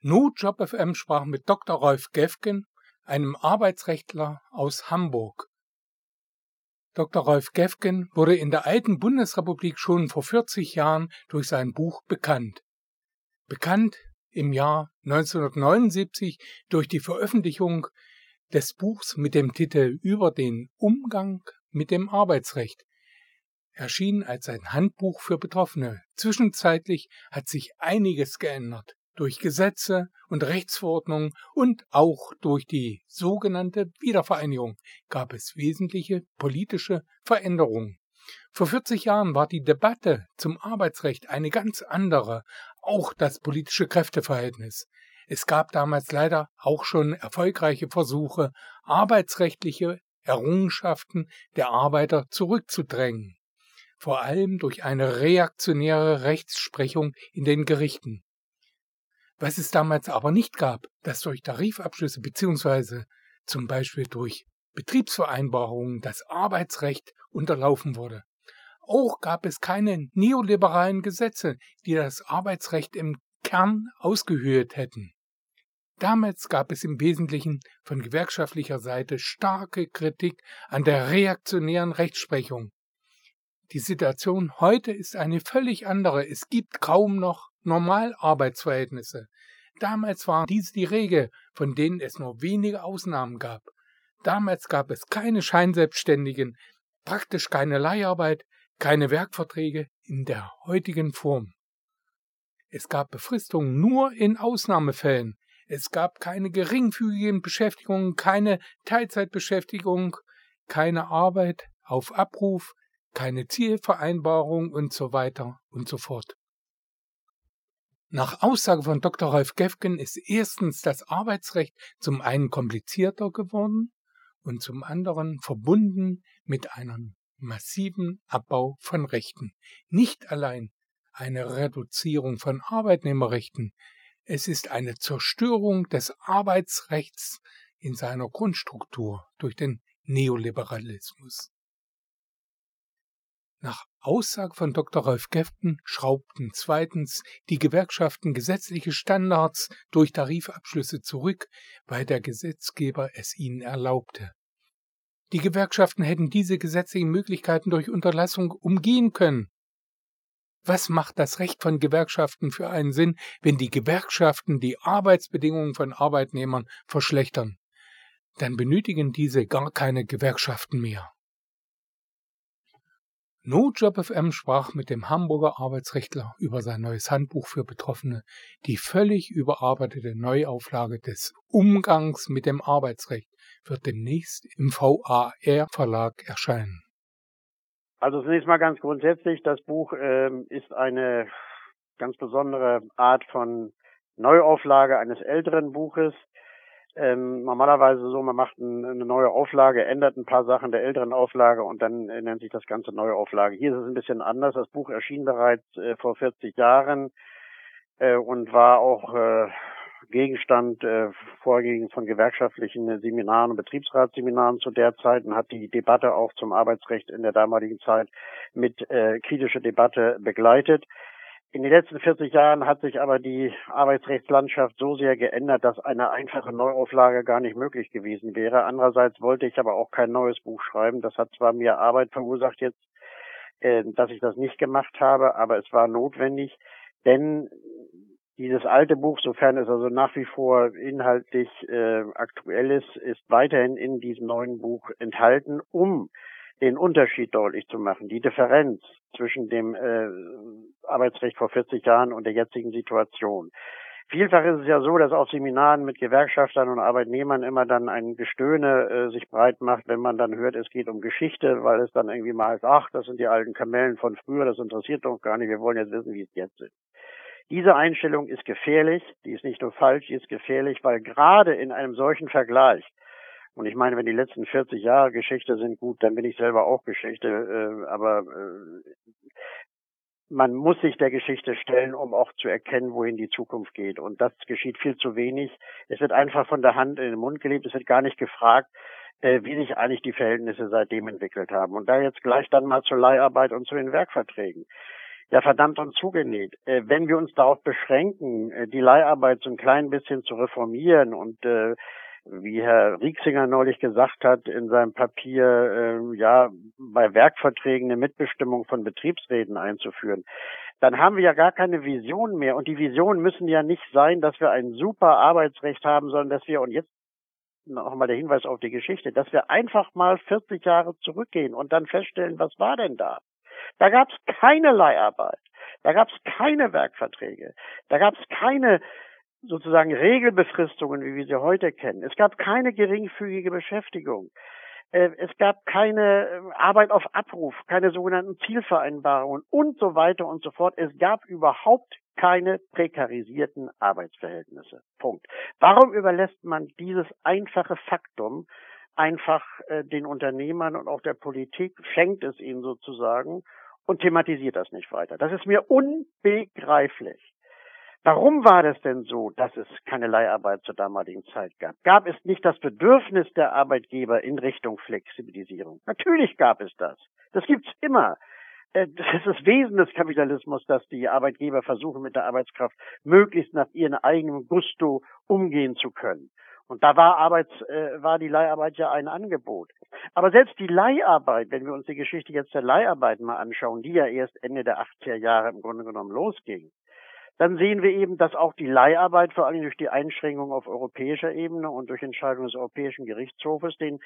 No Job FM sprach mit Dr. Rolf Gefgen, einem Arbeitsrechtler aus Hamburg. Dr. Rolf Gefgen wurde in der alten Bundesrepublik schon vor 40 Jahren durch sein Buch bekannt. Bekannt im Jahr 1979 durch die Veröffentlichung des Buchs mit dem Titel Über den Umgang mit dem Arbeitsrecht. Erschien als ein Handbuch für Betroffene. Zwischenzeitlich hat sich einiges geändert durch Gesetze und Rechtsverordnungen und auch durch die sogenannte Wiedervereinigung gab es wesentliche politische Veränderungen. Vor 40 Jahren war die Debatte zum Arbeitsrecht eine ganz andere, auch das politische Kräfteverhältnis. Es gab damals leider auch schon erfolgreiche Versuche, arbeitsrechtliche Errungenschaften der Arbeiter zurückzudrängen, vor allem durch eine reaktionäre Rechtsprechung in den Gerichten. Was es damals aber nicht gab, dass durch Tarifabschlüsse beziehungsweise zum Beispiel durch Betriebsvereinbarungen das Arbeitsrecht unterlaufen wurde. Auch gab es keine neoliberalen Gesetze, die das Arbeitsrecht im Kern ausgehöhlt hätten. Damals gab es im Wesentlichen von gewerkschaftlicher Seite starke Kritik an der reaktionären Rechtsprechung. Die Situation heute ist eine völlig andere. Es gibt kaum noch Normalarbeitsverhältnisse. Damals waren dies die Regel, von denen es nur wenige Ausnahmen gab. Damals gab es keine Scheinselbstständigen, praktisch keine Leiharbeit, keine Werkverträge in der heutigen Form. Es gab Befristungen nur in Ausnahmefällen. Es gab keine geringfügigen Beschäftigungen, keine Teilzeitbeschäftigung, keine Arbeit auf Abruf, keine Zielvereinbarung und so weiter und so fort. Nach Aussage von Dr. Rolf Gefgen ist erstens das Arbeitsrecht zum einen komplizierter geworden und zum anderen verbunden mit einem massiven Abbau von Rechten. Nicht allein eine Reduzierung von Arbeitnehmerrechten, es ist eine Zerstörung des Arbeitsrechts in seiner Grundstruktur durch den Neoliberalismus. Nach Aussage von Dr. Rolf Geften schraubten zweitens die Gewerkschaften gesetzliche Standards durch Tarifabschlüsse zurück, weil der Gesetzgeber es ihnen erlaubte. Die Gewerkschaften hätten diese gesetzlichen Möglichkeiten durch Unterlassung umgehen können. Was macht das Recht von Gewerkschaften für einen Sinn, wenn die Gewerkschaften die Arbeitsbedingungen von Arbeitnehmern verschlechtern? Dann benötigen diese gar keine Gewerkschaften mehr. NoJobFM sprach mit dem Hamburger Arbeitsrechtler über sein neues Handbuch für Betroffene, die völlig überarbeitete Neuauflage des Umgangs mit dem Arbeitsrecht wird demnächst im VAR Verlag erscheinen. Also zunächst mal ganz grundsätzlich, das Buch ähm, ist eine ganz besondere Art von Neuauflage eines älteren Buches ähm, normalerweise so, man macht ein, eine neue Auflage, ändert ein paar Sachen der älteren Auflage und dann äh, nennt sich das Ganze neue Auflage. Hier ist es ein bisschen anders. Das Buch erschien bereits äh, vor 40 Jahren äh, und war auch äh, Gegenstand äh, vorwiegend von gewerkschaftlichen Seminaren und Betriebsratsseminaren zu der Zeit und hat die Debatte auch zum Arbeitsrecht in der damaligen Zeit mit äh, kritischer Debatte begleitet. In den letzten 40 Jahren hat sich aber die Arbeitsrechtslandschaft so sehr geändert, dass eine einfache Neuauflage gar nicht möglich gewesen wäre. Andererseits wollte ich aber auch kein neues Buch schreiben. Das hat zwar mir Arbeit verursacht jetzt, äh, dass ich das nicht gemacht habe, aber es war notwendig, denn dieses alte Buch, sofern es also nach wie vor inhaltlich äh, aktuell ist, ist weiterhin in diesem neuen Buch enthalten, um den Unterschied deutlich zu machen, die Differenz zwischen dem äh, Arbeitsrecht vor 40 Jahren und der jetzigen Situation. Vielfach ist es ja so, dass auf Seminaren mit Gewerkschaftern und Arbeitnehmern immer dann ein Gestöhne äh, sich breit macht, wenn man dann hört, es geht um Geschichte, weil es dann irgendwie mal heißt, ach, das sind die alten Kamellen von früher, das interessiert doch gar nicht, wir wollen jetzt wissen, wie es jetzt ist. Diese Einstellung ist gefährlich, die ist nicht nur falsch, die ist gefährlich, weil gerade in einem solchen Vergleich und ich meine, wenn die letzten 40 Jahre Geschichte sind, gut, dann bin ich selber auch Geschichte. Äh, aber äh, man muss sich der Geschichte stellen, um auch zu erkennen, wohin die Zukunft geht. Und das geschieht viel zu wenig. Es wird einfach von der Hand in den Mund gelebt. Es wird gar nicht gefragt, äh, wie sich eigentlich die Verhältnisse seitdem entwickelt haben. Und da jetzt gleich dann mal zur Leiharbeit und zu den Werkverträgen. ja verdammt und zugenäht. Äh, wenn wir uns darauf beschränken, äh, die Leiharbeit so ein klein bisschen zu reformieren und äh, wie Herr Rieksinger neulich gesagt hat in seinem Papier, äh, ja, bei Werkverträgen eine Mitbestimmung von Betriebsräten einzuführen, dann haben wir ja gar keine Vision mehr. Und die Visionen müssen ja nicht sein, dass wir ein super Arbeitsrecht haben, sondern dass wir, und jetzt nochmal der Hinweis auf die Geschichte, dass wir einfach mal 40 Jahre zurückgehen und dann feststellen, was war denn da? Da gab es keine Leiharbeit, da gab es keine Werkverträge, da gab es keine sozusagen Regelbefristungen, wie wir sie heute kennen. Es gab keine geringfügige Beschäftigung. Äh, es gab keine äh, Arbeit auf Abruf, keine sogenannten Zielvereinbarungen und so weiter und so fort. Es gab überhaupt keine prekarisierten Arbeitsverhältnisse. Punkt. Warum überlässt man dieses einfache Faktum einfach äh, den Unternehmern und auch der Politik, schenkt es ihnen sozusagen und thematisiert das nicht weiter? Das ist mir unbegreiflich. Warum war das denn so, dass es keine Leiharbeit zur damaligen Zeit gab? Gab es nicht das Bedürfnis der Arbeitgeber in Richtung Flexibilisierung? Natürlich gab es das. Das gibt's immer. Äh, das ist das Wesen des Kapitalismus, dass die Arbeitgeber versuchen, mit der Arbeitskraft möglichst nach ihrem eigenen Gusto umgehen zu können. Und da war Arbeits, äh, war die Leiharbeit ja ein Angebot. Aber selbst die Leiharbeit, wenn wir uns die Geschichte jetzt der Leiharbeit mal anschauen, die ja erst Ende der 80er Jahre im Grunde genommen losging, dann sehen wir eben, dass auch die Leiharbeit, vor allem durch die Einschränkung auf europäischer Ebene und durch Entscheidungen des Europäischen Gerichtshofes, den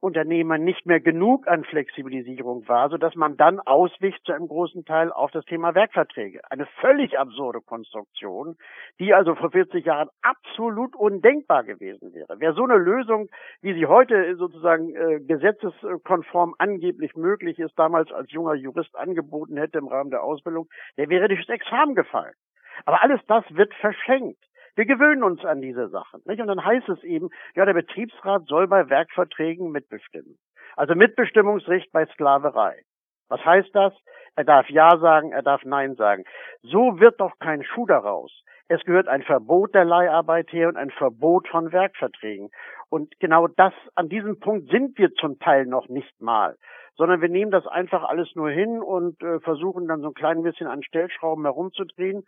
Unternehmern nicht mehr genug an Flexibilisierung war, sodass man dann auswich zu einem großen Teil auf das Thema Werkverträge. Eine völlig absurde Konstruktion, die also vor 40 Jahren absolut undenkbar gewesen wäre. Wer so eine Lösung, wie sie heute sozusagen äh, gesetzeskonform angeblich möglich ist, damals als junger Jurist angeboten hätte im Rahmen der Ausbildung, der wäre durchs Examen gefallen. Aber alles das wird verschenkt. Wir gewöhnen uns an diese Sachen. Nicht? Und dann heißt es eben, ja, der Betriebsrat soll bei Werkverträgen mitbestimmen. Also Mitbestimmungsrecht bei Sklaverei. Was heißt das? Er darf Ja sagen, er darf Nein sagen. So wird doch kein Schuh daraus. Es gehört ein Verbot der Leiharbeit her und ein Verbot von Werkverträgen. Und genau das, an diesem Punkt sind wir zum Teil noch nicht mal. Sondern wir nehmen das einfach alles nur hin und äh, versuchen dann so ein klein bisschen an Stellschrauben herumzudrehen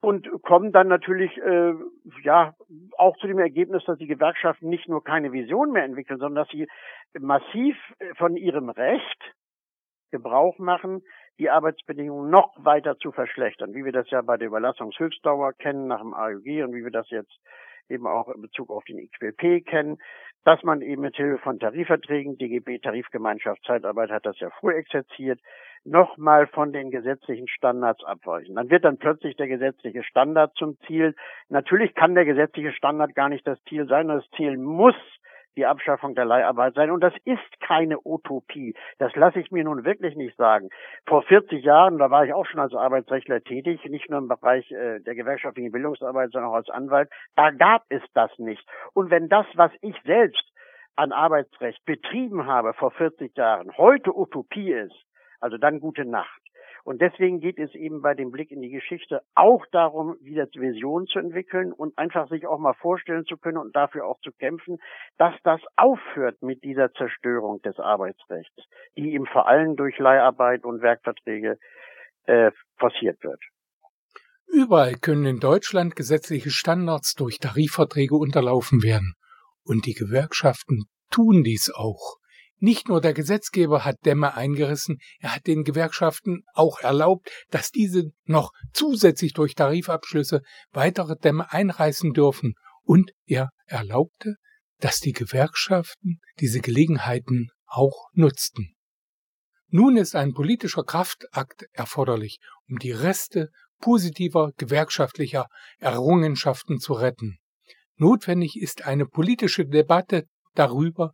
und kommen dann natürlich äh, ja auch zu dem Ergebnis, dass die Gewerkschaften nicht nur keine Vision mehr entwickeln, sondern dass sie massiv äh, von ihrem Recht Gebrauch machen, die Arbeitsbedingungen noch weiter zu verschlechtern, wie wir das ja bei der Überlassungshöchstdauer kennen nach dem AUG und wie wir das jetzt eben auch in Bezug auf den IQP kennen, dass man eben mit Hilfe von Tarifverträgen, DGB Tarifgemeinschaft Zeitarbeit hat das ja früh exerziert, nochmal von den gesetzlichen Standards abweichen. Dann wird dann plötzlich der gesetzliche Standard zum Ziel. Natürlich kann der gesetzliche Standard gar nicht das Ziel sein. Das Ziel muss die Abschaffung der Leiharbeit sein. Und das ist keine Utopie. Das lasse ich mir nun wirklich nicht sagen. Vor 40 Jahren, da war ich auch schon als Arbeitsrechtler tätig, nicht nur im Bereich äh, der gewerkschaftlichen Bildungsarbeit, sondern auch als Anwalt, da gab es das nicht. Und wenn das, was ich selbst an Arbeitsrecht betrieben habe vor 40 Jahren, heute Utopie ist, also dann gute Nacht. Und deswegen geht es eben bei dem Blick in die Geschichte auch darum, wieder Visionen zu entwickeln und einfach sich auch mal vorstellen zu können und dafür auch zu kämpfen, dass das aufhört mit dieser Zerstörung des Arbeitsrechts, die eben vor allem durch Leiharbeit und Werkverträge äh, forciert wird. Überall können in Deutschland gesetzliche Standards durch Tarifverträge unterlaufen werden. Und die Gewerkschaften tun dies auch. Nicht nur der Gesetzgeber hat Dämme eingerissen, er hat den Gewerkschaften auch erlaubt, dass diese noch zusätzlich durch Tarifabschlüsse weitere Dämme einreißen dürfen, und er erlaubte, dass die Gewerkschaften diese Gelegenheiten auch nutzten. Nun ist ein politischer Kraftakt erforderlich, um die Reste positiver gewerkschaftlicher Errungenschaften zu retten. Notwendig ist eine politische Debatte darüber,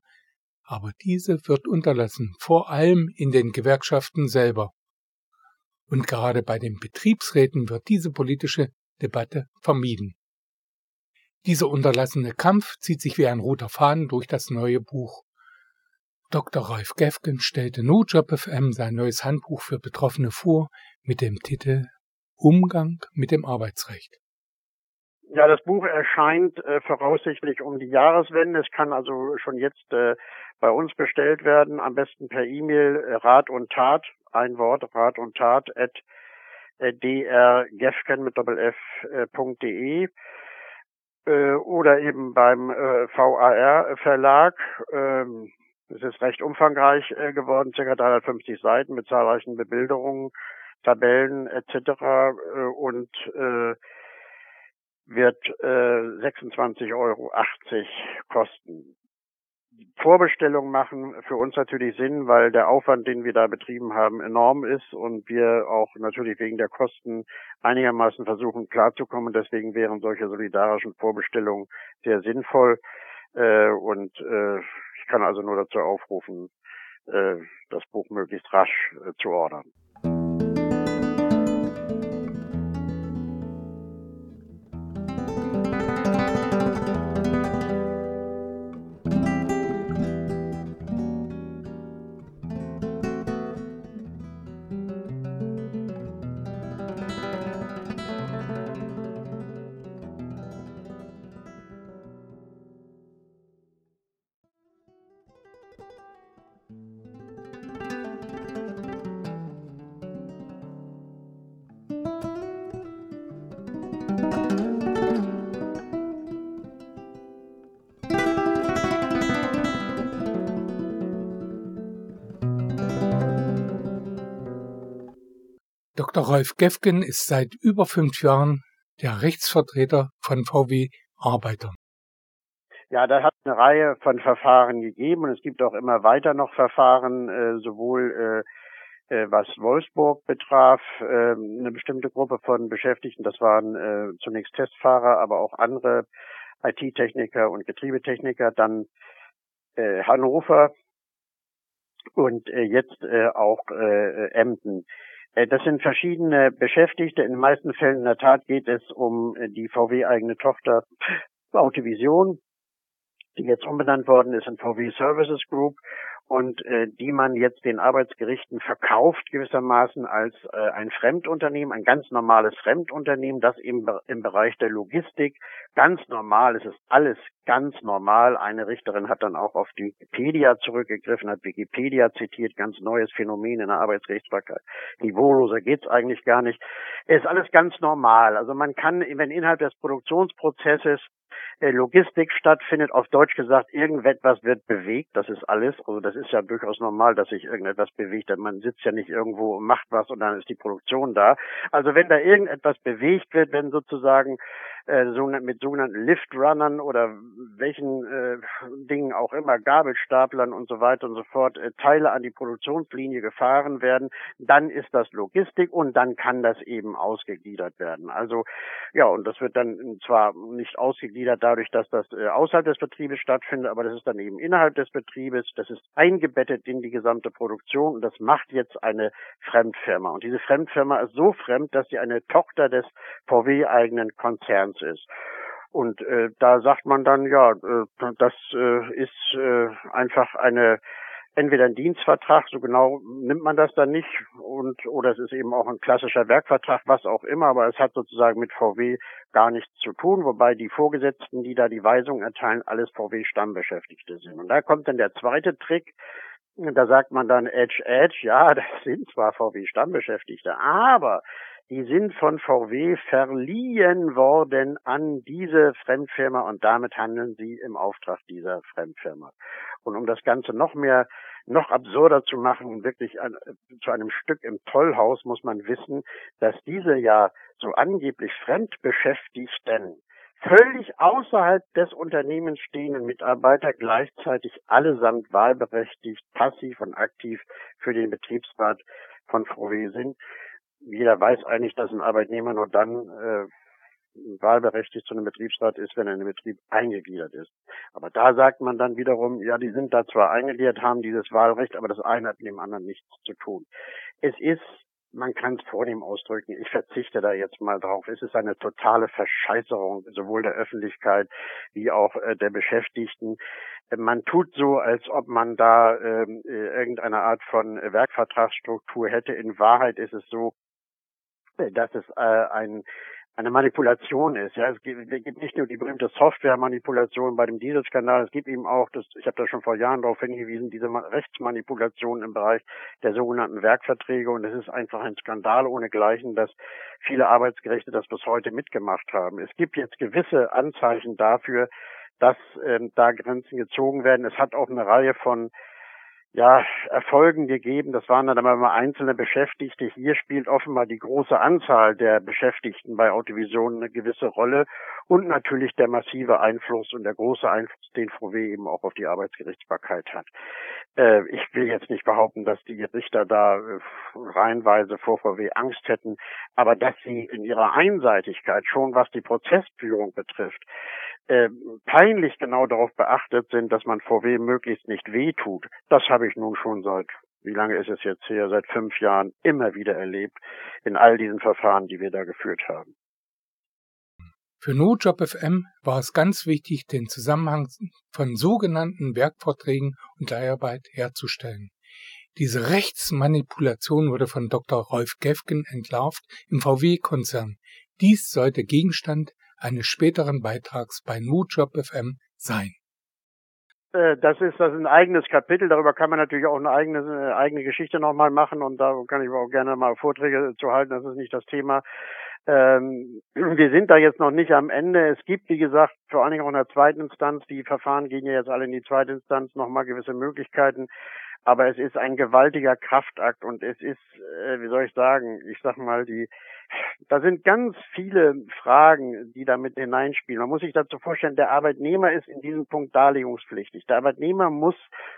aber diese wird unterlassen, vor allem in den Gewerkschaften selber. Und gerade bei den Betriebsräten wird diese politische Debatte vermieden. Dieser unterlassene Kampf zieht sich wie ein roter Faden durch das neue Buch. Dr. Ralf Gefgen stellte NoJob FM sein neues Handbuch für Betroffene vor mit dem Titel Umgang mit dem Arbeitsrecht. Ja, das Buch erscheint äh, voraussichtlich um die Jahreswende. Es kann also schon jetzt äh, bei uns bestellt werden, am besten per E-Mail äh, Rat und Tat, ein Wort, Rat und Tat at äh, drgefken mit doppelf.de äh, äh, oder eben beim äh, VAR Verlag. Ähm, es ist recht umfangreich äh, geworden, ca. 350 Seiten mit zahlreichen Bebilderungen, Tabellen etc. Äh, und äh, wird äh, 26,80 Euro kosten. Vorbestellungen machen für uns natürlich Sinn, weil der Aufwand, den wir da betrieben haben, enorm ist und wir auch natürlich wegen der Kosten einigermaßen versuchen klarzukommen. Deswegen wären solche solidarischen Vorbestellungen sehr sinnvoll. Äh, und äh, ich kann also nur dazu aufrufen, äh, das Buch möglichst rasch äh, zu ordern. Dr. Rolf Gefgen ist seit über fünf Jahren der Rechtsvertreter von VW Arbeitern. Ja, da hat eine Reihe von Verfahren gegeben und es gibt auch immer weiter noch Verfahren, äh, sowohl äh, äh, was Wolfsburg betraf, äh, eine bestimmte Gruppe von Beschäftigten, das waren äh, zunächst Testfahrer, aber auch andere IT-Techniker und Getriebetechniker, dann äh, Hannover und jetzt auch Emden. Äh, das sind verschiedene Beschäftigte. In den meisten Fällen in der Tat geht es um äh, die VW-eigene Tochter Autovision, die jetzt umbenannt worden ist in VW Services Group und äh, die man jetzt den Arbeitsgerichten verkauft gewissermaßen als äh, ein Fremdunternehmen, ein ganz normales Fremdunternehmen, das im, im Bereich der Logistik ganz normal, es ist alles ganz normal. Eine Richterin hat dann auch auf die Wikipedia zurückgegriffen, hat Wikipedia zitiert, ganz neues Phänomen in der Arbeitsrechtsbarkeit. Niveauloser geht's eigentlich gar nicht. Es ist alles ganz normal. Also man kann, wenn innerhalb des Produktionsprozesses äh, Logistik stattfindet, auf Deutsch gesagt, irgendetwas wird bewegt, das ist alles. Also das ist ja durchaus normal, dass sich irgendetwas bewegt. Man sitzt ja nicht irgendwo und macht was und dann ist die Produktion da. Also wenn da irgendetwas bewegt wird, wenn sozusagen äh, mit sogenannten Liftrunnern oder welchen äh, Dingen auch immer, Gabelstaplern und so weiter und so fort, äh, Teile an die Produktionslinie gefahren werden, dann ist das Logistik und dann kann das eben ausgegliedert werden. Also ja, und das wird dann zwar nicht ausgegliedert dadurch, dass das äh, außerhalb des Betriebes stattfindet, aber das ist dann eben innerhalb des Betriebes, das ist eingebettet in die gesamte Produktion und das macht jetzt eine Fremdfirma. Und diese Fremdfirma ist so fremd, dass sie eine Tochter des VW-eigenen Konzerns Lebens ist. Und äh, da sagt man dann, ja, äh, das äh, ist äh, einfach eine entweder ein Dienstvertrag, so genau nimmt man das dann nicht, und oder es ist eben auch ein klassischer Werkvertrag, was auch immer, aber es hat sozusagen mit VW gar nichts zu tun, wobei die Vorgesetzten, die da die Weisung erteilen, alles VW-Stammbeschäftigte sind. Und da kommt dann der zweite Trick, da sagt man dann Edge Edge, ja, das sind zwar VW-Stammbeschäftigte, aber die sind von VW verliehen worden an diese Fremdfirma und damit handeln sie im Auftrag dieser Fremdfirma. Und um das Ganze noch mehr, noch absurder zu machen und wirklich an, zu einem Stück im Tollhaus muss man wissen, dass diese ja so angeblich Fremdbeschäftigten völlig außerhalb des Unternehmens stehenden Mitarbeiter gleichzeitig allesamt wahlberechtigt, passiv und aktiv für den Betriebsrat von VW sind jeder weiß eigentlich, dass ein Arbeitnehmer nur dann äh, wahlberechtigt zu einem Betriebsrat ist, wenn er in den Betrieb eingegliedert ist. Aber da sagt man dann wiederum, ja, die sind da zwar eingegliedert, haben dieses Wahlrecht, aber das eine hat mit dem anderen nichts zu tun. Es ist, man kann es vornehm ausdrücken, ich verzichte da jetzt mal drauf, es ist eine totale Verscheißerung sowohl der Öffentlichkeit wie auch äh, der Beschäftigten. Man tut so, als ob man da ähm, äh, irgendeine Art von Werkvertragsstruktur hätte. In Wahrheit ist es so, dass es äh, ein eine Manipulation ist. Ja, es gibt, nicht nur die berühmte Software-Manipulation bei dem Dieselskandal, es gibt eben auch, das, ich habe da schon vor Jahren darauf hingewiesen, diese Rechtsmanipulation im Bereich der sogenannten Werkverträge und es ist einfach ein Skandal ohnegleichen, dass viele Arbeitsgerichte das bis heute mitgemacht haben. Es gibt jetzt gewisse Anzeichen dafür, dass ähm, da Grenzen gezogen werden. Es hat auch eine Reihe von ja, Erfolgen gegeben. Das waren dann aber einzelne Beschäftigte. Hier spielt offenbar die große Anzahl der Beschäftigten bei Autovision eine gewisse Rolle und natürlich der massive Einfluss und der große Einfluss, den VW eben auch auf die Arbeitsgerichtsbarkeit hat. Äh, ich will jetzt nicht behaupten, dass die Richter da äh, reihenweise vor VW Angst hätten, aber dass sie in ihrer Einseitigkeit schon, was die Prozessführung betrifft, äh, peinlich genau darauf beachtet sind, dass man VW möglichst nicht wehtut. Das habe ich nun schon seit, wie lange ist es jetzt her, seit fünf Jahren immer wieder erlebt in all diesen Verfahren, die wir da geführt haben. Für NoJob FM war es ganz wichtig, den Zusammenhang von sogenannten Werkverträgen und Leiharbeit herzustellen. Diese Rechtsmanipulation wurde von Dr. Rolf Gefgen entlarvt im VW-Konzern. Dies sollte Gegenstand eines späteren Beitrags bei NoJob FM sein. Äh, das ist das ist ein eigenes Kapitel. Darüber kann man natürlich auch eine eigene, eine eigene Geschichte nochmal machen und da kann ich auch gerne mal Vorträge zu halten. Das ist nicht das Thema. Ähm, wir sind da jetzt noch nicht am Ende. Es gibt, wie gesagt, vor allen Dingen auch in der zweiten Instanz, die Verfahren gehen ja jetzt alle in die zweite Instanz, nochmal gewisse Möglichkeiten. Aber es ist ein gewaltiger Kraftakt und es ist, äh, wie soll ich sagen, ich sag mal, die da sind ganz viele Fragen, die damit hineinspielen. Man muss sich dazu vorstellen, der Arbeitnehmer ist in diesem Punkt darlegungspflichtig. Der Arbeitnehmer muss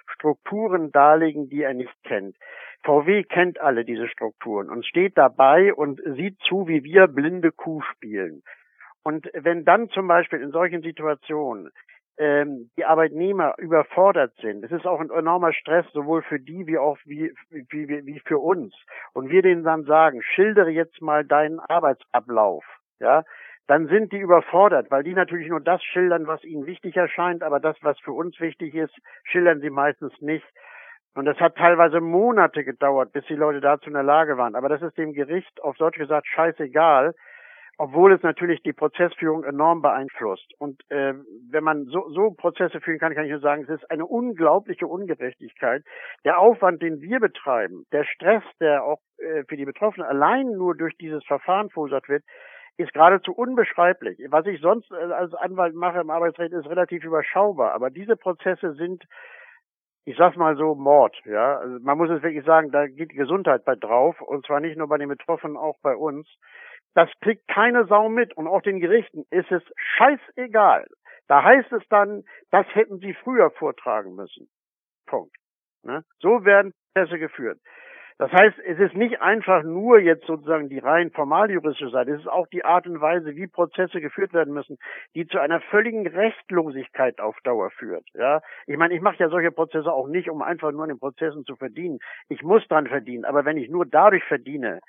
Strukturen darlegen, die er nicht kennt. VW kennt alle diese Strukturen und steht dabei und sieht zu, wie wir blinde Kuh spielen. Und wenn dann zum Beispiel in solchen Situationen ähm, die Arbeitnehmer überfordert sind. Es ist auch ein enormer Stress, sowohl für die wie auch wie, wie, wie, für uns. Und wir denen dann sagen, schildere jetzt mal deinen Arbeitsablauf, ja, dann sind die überfordert, weil die natürlich nur das schildern, was ihnen wichtig erscheint, aber das, was für uns wichtig ist, schildern sie meistens nicht. Und das hat teilweise Monate gedauert, bis die Leute dazu in der Lage waren. Aber das ist dem Gericht auf Deutsch gesagt scheißegal, obwohl es natürlich die Prozessführung enorm beeinflusst. Und äh, wenn man so, so Prozesse führen kann, kann ich nur sagen, es ist eine unglaubliche Ungerechtigkeit. Der Aufwand, den wir betreiben, der Stress, der auch äh, für die Betroffenen allein nur durch dieses Verfahren verursacht wird, ist geradezu unbeschreiblich. Was ich sonst äh, als Anwalt mache im Arbeitsrecht, ist relativ überschaubar. Aber diese Prozesse sind ich sag's mal so, Mord, ja. Also man muss es wirklich sagen, da geht die Gesundheit bei drauf, und zwar nicht nur bei den Betroffenen, auch bei uns. Das kriegt keine Sau mit und auch den Gerichten ist es scheißegal. Da heißt es dann, das hätten sie früher vortragen müssen. Punkt. Ne? So werden Prozesse geführt. Das heißt, es ist nicht einfach nur jetzt sozusagen die rein formaljuristische Seite, es ist auch die Art und Weise, wie Prozesse geführt werden müssen, die zu einer völligen Rechtlosigkeit auf Dauer führt. Ja, ich meine, ich mache ja solche Prozesse auch nicht, um einfach nur in den Prozessen zu verdienen. Ich muss dran verdienen, aber wenn ich nur dadurch verdiene,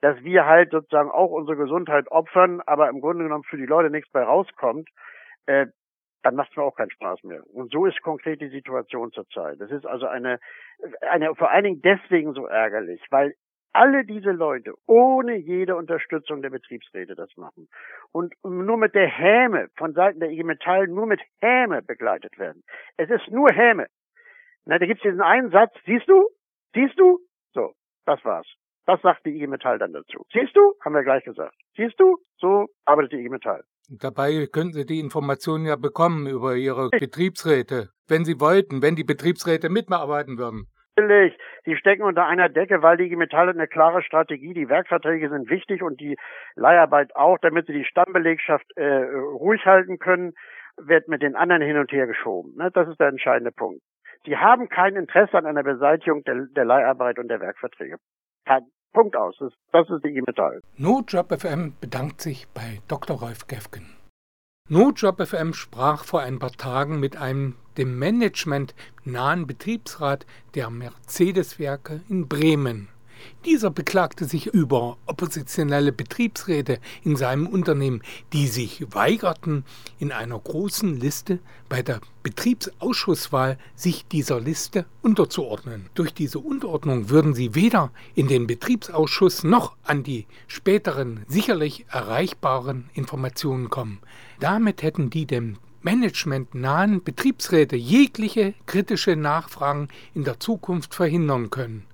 dass wir halt sozusagen auch unsere Gesundheit opfern, aber im Grunde genommen für die Leute nichts bei rauskommt, äh, dann macht es mir auch keinen Spaß mehr. Und so ist konkret die Situation zurzeit. Das ist also eine, eine vor allen Dingen deswegen so ärgerlich, weil alle diese Leute ohne jede Unterstützung der Betriebsräte das machen und nur mit der Häme von Seiten der IG Metall nur mit Häme begleitet werden. Es ist nur Häme. Na, da gibt's diesen einen Satz, siehst du? Siehst du? So, das war's. Das sagt die IG Metall dann dazu. Siehst du? Haben wir gleich gesagt. Siehst du? So arbeitet die IG Metall. Dabei könnten Sie die Informationen ja bekommen über Ihre Betriebsräte, wenn Sie wollten, wenn die Betriebsräte mitarbeiten würden. Natürlich. Sie stecken unter einer Decke, weil die IG Metall hat eine klare Strategie. Die Werkverträge sind wichtig und die Leiharbeit auch, damit sie die Stammbelegschaft äh, ruhig halten können, wird mit den anderen hin und her geschoben. Ne? Das ist der entscheidende Punkt. Sie haben kein Interesse an einer Beseitigung der, der Leiharbeit und der Werkverträge. Punkt aus. Das, ist die IG Metall. NoJob FM bedankt sich bei Dr. Rolf Gefgen. NoJob FM sprach vor ein paar Tagen mit einem dem Management nahen Betriebsrat der Mercedes-Werke in Bremen. Dieser beklagte sich über oppositionelle Betriebsräte in seinem Unternehmen, die sich weigerten, in einer großen Liste bei der Betriebsausschusswahl sich dieser Liste unterzuordnen. Durch diese Unterordnung würden sie weder in den Betriebsausschuss noch an die späteren sicherlich erreichbaren Informationen kommen. Damit hätten die dem managementnahen Betriebsräte jegliche kritische Nachfragen in der Zukunft verhindern können.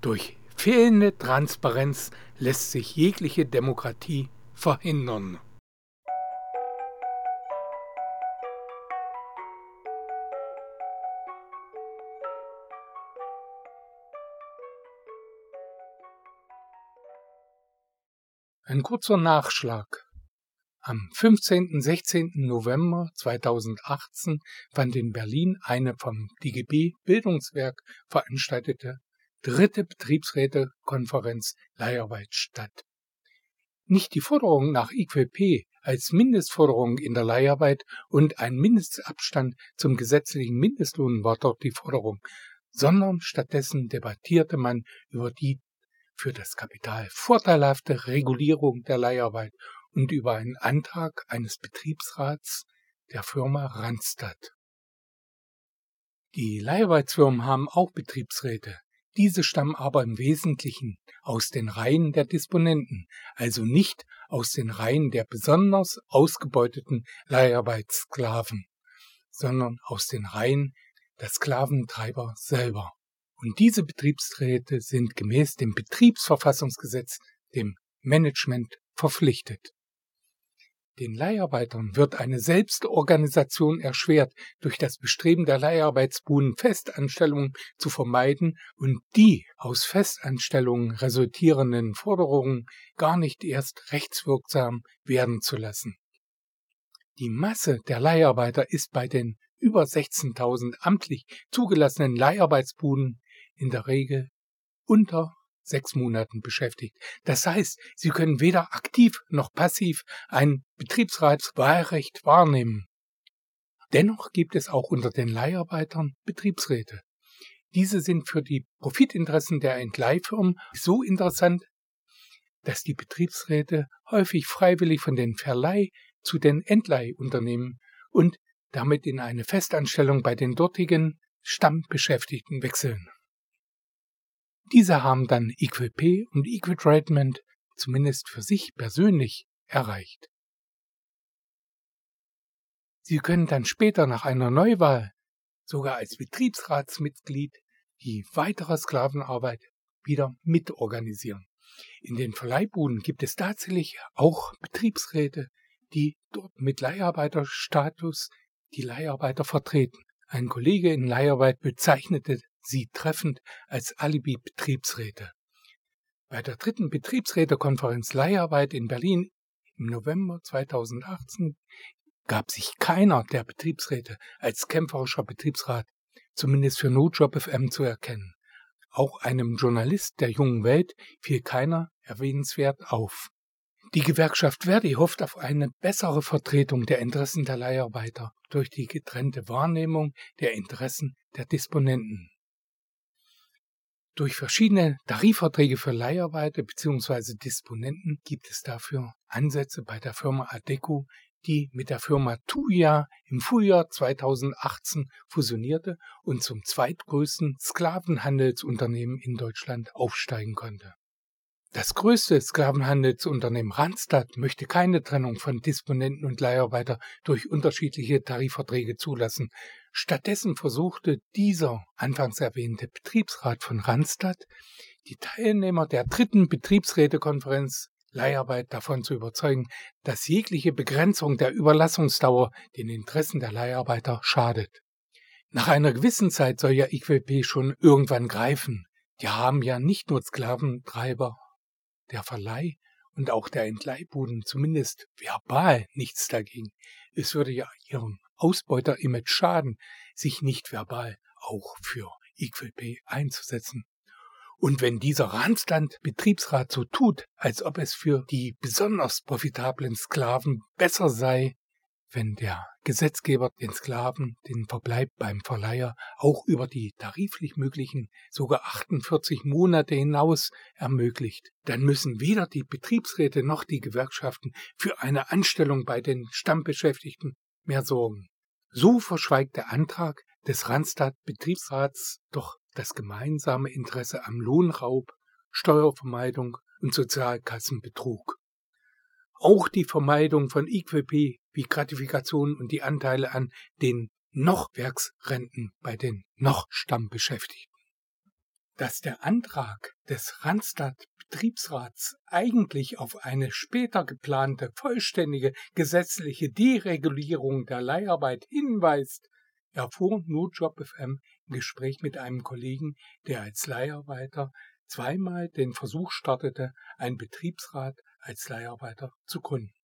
Durch fehlende Transparenz lässt sich jegliche Demokratie verhindern. Ein kurzer Nachschlag. Am 15. 16. November 2018 fand in Berlin eine vom DGB Bildungswerk veranstaltete dritte Betriebsrätekonferenz Leiharbeit statt. Nicht die Forderung nach IQP als Mindestforderung in der Leiharbeit und ein Mindestabstand zum gesetzlichen Mindestlohn war dort die Forderung, sondern stattdessen debattierte man über die für das Kapital vorteilhafte Regulierung der Leiharbeit und über einen Antrag eines Betriebsrats der Firma Randstad. Die Leiharbeitsfirmen haben auch Betriebsräte. Diese stammen aber im Wesentlichen aus den Reihen der Disponenten, also nicht aus den Reihen der besonders ausgebeuteten Leiharbeitssklaven, sondern aus den Reihen der Sklaventreiber selber. Und diese Betriebsräte sind gemäß dem Betriebsverfassungsgesetz dem Management verpflichtet. Den Leiharbeitern wird eine Selbstorganisation erschwert, durch das Bestreben der Leiharbeitsbuden Festanstellungen zu vermeiden und die aus Festanstellungen resultierenden Forderungen gar nicht erst rechtswirksam werden zu lassen. Die Masse der Leiharbeiter ist bei den über 16.000 amtlich zugelassenen Leiharbeitsbuden in der Regel unter sechs Monaten beschäftigt. Das heißt, Sie können weder aktiv noch passiv ein Betriebsratswahlrecht wahrnehmen. Dennoch gibt es auch unter den Leiharbeitern Betriebsräte. Diese sind für die Profitinteressen der Entleihfirmen so interessant, dass die Betriebsräte häufig freiwillig von den Verleih zu den Entleihunternehmen und damit in eine Festanstellung bei den dortigen Stammbeschäftigten wechseln. Diese haben dann EQP und Equitreatment zumindest für sich persönlich erreicht. Sie können dann später nach einer Neuwahl sogar als Betriebsratsmitglied die weitere Sklavenarbeit wieder mitorganisieren. In den Verleihbuden gibt es tatsächlich auch Betriebsräte, die dort mit Leiharbeiterstatus die Leiharbeiter vertreten. Ein Kollege in Leiharbeit bezeichnete sie treffend als Alibi-Betriebsräte. Bei der dritten Betriebsrätekonferenz Leiharbeit in Berlin im November 2018 gab sich keiner der Betriebsräte als kämpferischer Betriebsrat, zumindest für Notjob FM zu erkennen. Auch einem Journalist der jungen Welt fiel keiner erwähnenswert auf. Die Gewerkschaft Verdi hofft auf eine bessere Vertretung der Interessen der Leiharbeiter durch die getrennte Wahrnehmung der Interessen der Disponenten. Durch verschiedene Tarifverträge für Leiharbeiter bzw. Disponenten gibt es dafür Ansätze bei der Firma Adeco, die mit der Firma Tuya im Frühjahr 2018 fusionierte und zum zweitgrößten Sklavenhandelsunternehmen in Deutschland aufsteigen konnte. Das größte Sklavenhandelsunternehmen Randstad möchte keine Trennung von Disponenten und Leiharbeiter durch unterschiedliche Tarifverträge zulassen. Stattdessen versuchte dieser anfangs erwähnte Betriebsrat von Randstad, die Teilnehmer der dritten Betriebsrätekonferenz Leiharbeit davon zu überzeugen, dass jegliche Begrenzung der Überlassungsdauer den Interessen der Leiharbeiter schadet. Nach einer gewissen Zeit soll ja IQP schon irgendwann greifen. Die haben ja nicht nur Sklaventreiber der Verleih und auch der Entleihbuden zumindest verbal nichts dagegen. Es würde ja ihrem Ausbeuter-Image schaden, sich nicht verbal auch für EQP einzusetzen. Und wenn dieser Randstand Betriebsrat so tut, als ob es für die besonders profitablen Sklaven besser sei, wenn der Gesetzgeber den Sklaven den Verbleib beim Verleiher auch über die tariflich möglichen sogar 48 Monate hinaus ermöglicht, dann müssen weder die Betriebsräte noch die Gewerkschaften für eine Anstellung bei den Stammbeschäftigten mehr sorgen. So verschweigt der Antrag des Randstad Betriebsrats doch das gemeinsame Interesse am Lohnraub, Steuervermeidung und Sozialkassenbetrug. Auch die Vermeidung von IQP wie Gratifikationen und die Anteile an den noch Werksrenten bei den noch Stammbeschäftigten. Dass der Antrag des Randstad Betriebsrats eigentlich auf eine später geplante vollständige gesetzliche Deregulierung der Leiharbeit hinweist, erfuhr Notjob FM im Gespräch mit einem Kollegen, der als Leiharbeiter zweimal den Versuch startete, einen Betriebsrat als Leiharbeiter zu gründen.